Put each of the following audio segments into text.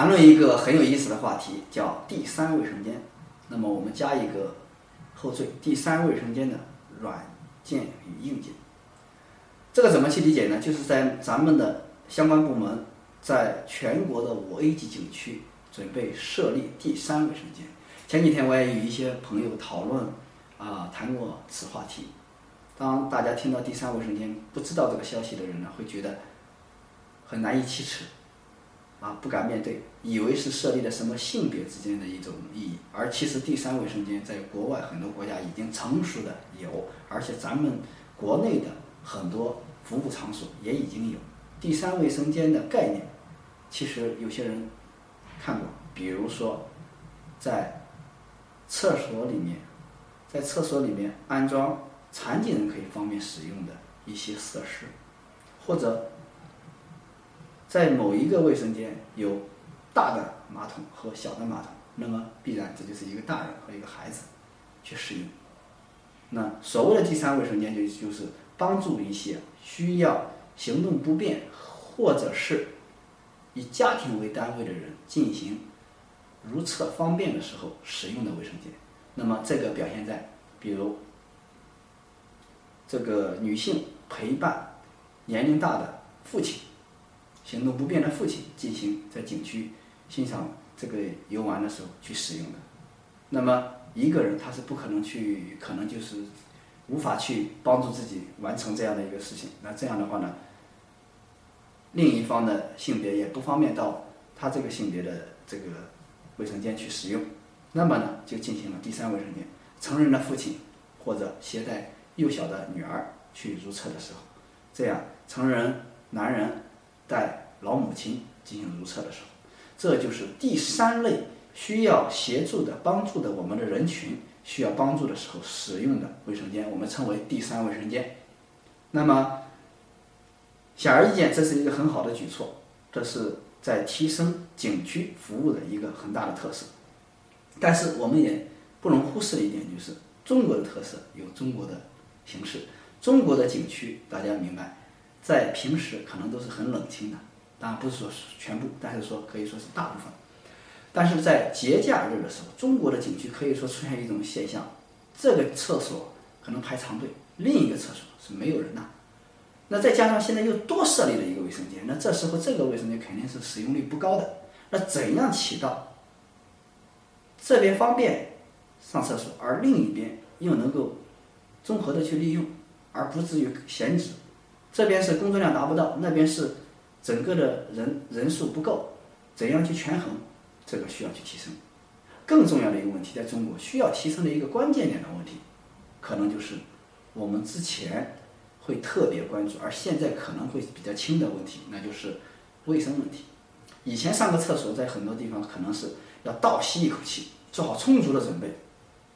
谈论一个很有意思的话题，叫第三卫生间。那么我们加一个后缀，第三卫生间的软件与硬件。这个怎么去理解呢？就是在咱们的相关部门，在全国的五 A 级景区准备设立第三卫生间。前几天我也与一些朋友讨论，啊，谈过此话题。当大家听到第三卫生间不知道这个消息的人呢，会觉得很难以启齿，啊，不敢面对，以为是设立了什么性别之间的一种意义。而其实第三卫生间在国外很多国家已经成熟的有，而且咱们国内的很多服务场所也已经有第三卫生间的概念。其实有些人看过，比如说在。厕所里面，在厕所里面安装残疾人可以方便使用的一些设施，或者在某一个卫生间有大的马桶和小的马桶，那么必然这就是一个大人和一个孩子去使用。那所谓的第三卫生间就就是帮助一些需要行动不便或者是以家庭为单位的人进行。如厕方便的时候使用的卫生间，那么这个表现在，比如这个女性陪伴年龄大的父亲，行动不便的父亲进行在景区欣赏这个游玩的时候去使用的。那么一个人他是不可能去，可能就是无法去帮助自己完成这样的一个事情。那这样的话呢，另一方的性别也不方便到他这个性别的这个。卫生间去使用，那么呢，就进行了第三卫生间。成人的父亲或者携带幼小的女儿去如厕的时候，这样成人男人带老母亲进行如厕的时候，这就是第三类需要协助的、帮助的我们的人群需要帮助的时候使用的卫生间，我们称为第三卫生间。那么显而易见，这是一个很好的举措，这是。在提升景区服务的一个很大的特色，但是我们也不能忽视的一点就是中国的特色有中国的形式。中国的景区大家明白，在平时可能都是很冷清的，当然不是说全部，但是说可以说是大部分。但是在节假日的时候，中国的景区可以说出现一种现象：这个厕所可能排长队，另一个厕所是没有人的。那再加上现在又多设立了一个卫生间，那这时候这个卫生间肯定是使用率不高的。那怎样起到这边方便上厕所，而另一边又能够综合的去利用，而不至于闲置？这边是工作量达不到，那边是整个的人人数不够，怎样去权衡？这个需要去提升。更重要的一个问题，在中国需要提升的一个关键点的问题，可能就是我们之前。会特别关注，而现在可能会比较轻的问题，那就是卫生问题。以前上个厕所，在很多地方可能是要倒吸一口气，做好充足的准备，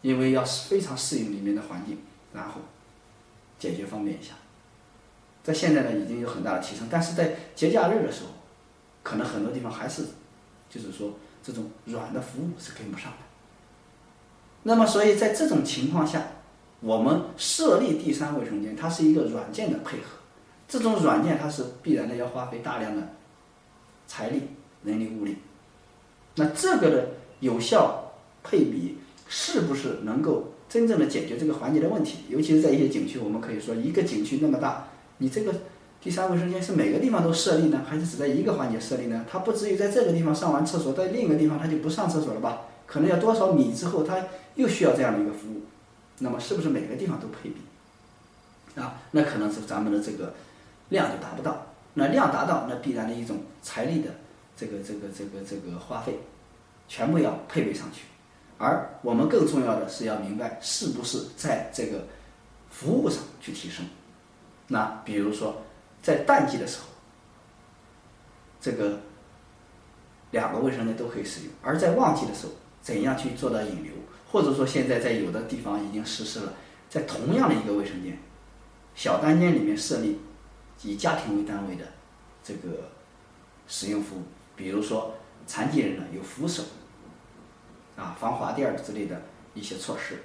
因为要非常适应里面的环境，然后解决方便一下。在现在呢，已经有很大的提升，但是在节假日的时候，可能很多地方还是就是说这种软的服务是跟不上的。那么，所以在这种情况下。我们设立第三卫生间，它是一个软件的配合，这种软件它是必然的要花费大量的财力、人力、物力。那这个的有效配比是不是能够真正的解决这个环节的问题？尤其是在一些景区，我们可以说一个景区那么大，你这个第三卫生间是每个地方都设立呢，还是只在一个环节设立呢？它不至于在这个地方上完厕所，在另一个地方它就不上厕所了吧？可能要多少米之后，它又需要这样的一个服务。那么是不是每个地方都配比？啊，那可能是咱们的这个量就达不到。那量达到，那必然的一种财力的这个这个这个这个花费，全部要配备上去。而我们更重要的是要明白，是不是在这个服务上去提升。那比如说在淡季的时候，这个两个卫生间都可以使用；而在旺季的时候，怎样去做到引流？或者说，现在在有的地方已经实施了，在同样的一个卫生间小单间里面设立以家庭为单位的这个使用服务，比如说残疾人呢有扶手啊、防滑垫之类的一些措施；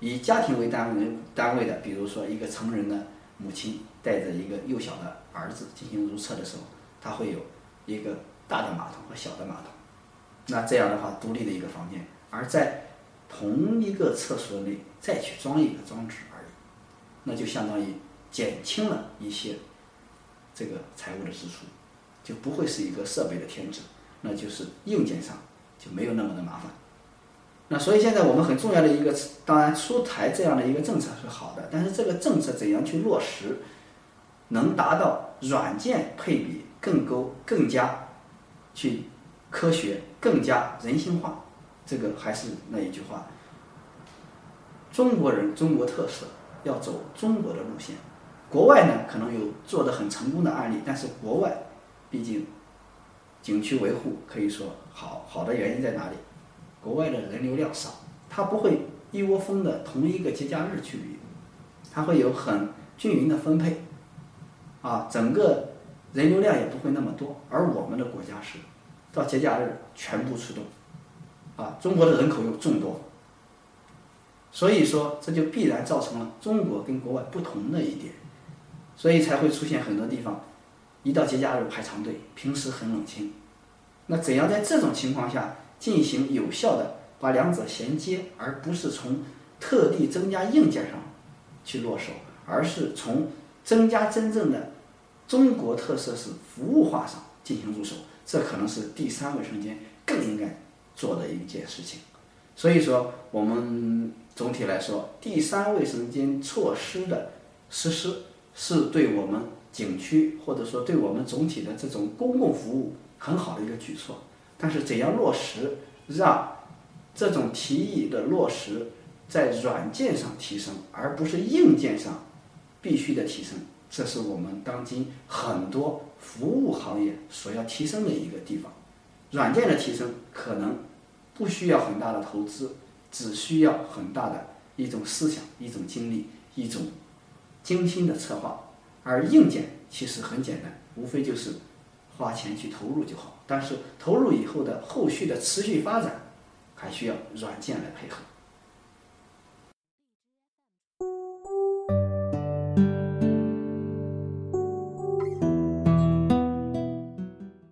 以家庭为单位单位的，比如说一个成人的母亲带着一个幼小的儿子进行如厕的时候，他会有一个大的马桶和小的马桶，那这样的话，独立的一个房间，而在同一个厕所内再去装一个装置而已，那就相当于减轻了一些这个财务的支出，就不会是一个设备的添置，那就是硬件上就没有那么的麻烦。那所以现在我们很重要的一个，当然出台这样的一个政策是好的，但是这个政策怎样去落实，能达到软件配比更高、更加去科学、更加人性化，这个还是那一句话：中国人中国特色，要走中国的路线。国外呢可能有做的很成功的案例，但是国外毕竟景区维护可以说好，好的原因在哪里？国外的人流量少，它不会一窝蜂的同一个节假日去旅游，它会有很均匀的分配，啊，整个人流量也不会那么多。而我们的国家是，到节假日全部出动，啊，中国的人口又众多，所以说这就必然造成了中国跟国外不同的一点，所以才会出现很多地方，一到节假日排长队，平时很冷清。那怎样在这种情况下？进行有效的把两者衔接，而不是从特地增加硬件上去落手，而是从增加真正的中国特色是服务化上进行入手，这可能是第三卫生间更应该做的一件事情。所以说，我们总体来说，第三卫生间措施的实施是对我们景区或者说对我们总体的这种公共服务很好的一个举措。但是怎样落实，让这种提议的落实在软件上提升，而不是硬件上必须的提升，这是我们当今很多服务行业所要提升的一个地方。软件的提升可能不需要很大的投资，只需要很大的一种思想、一种精力、一种精心的策划，而硬件其实很简单，无非就是花钱去投入就好。但是投入以后的后续的持续发展，还需要软件来配合。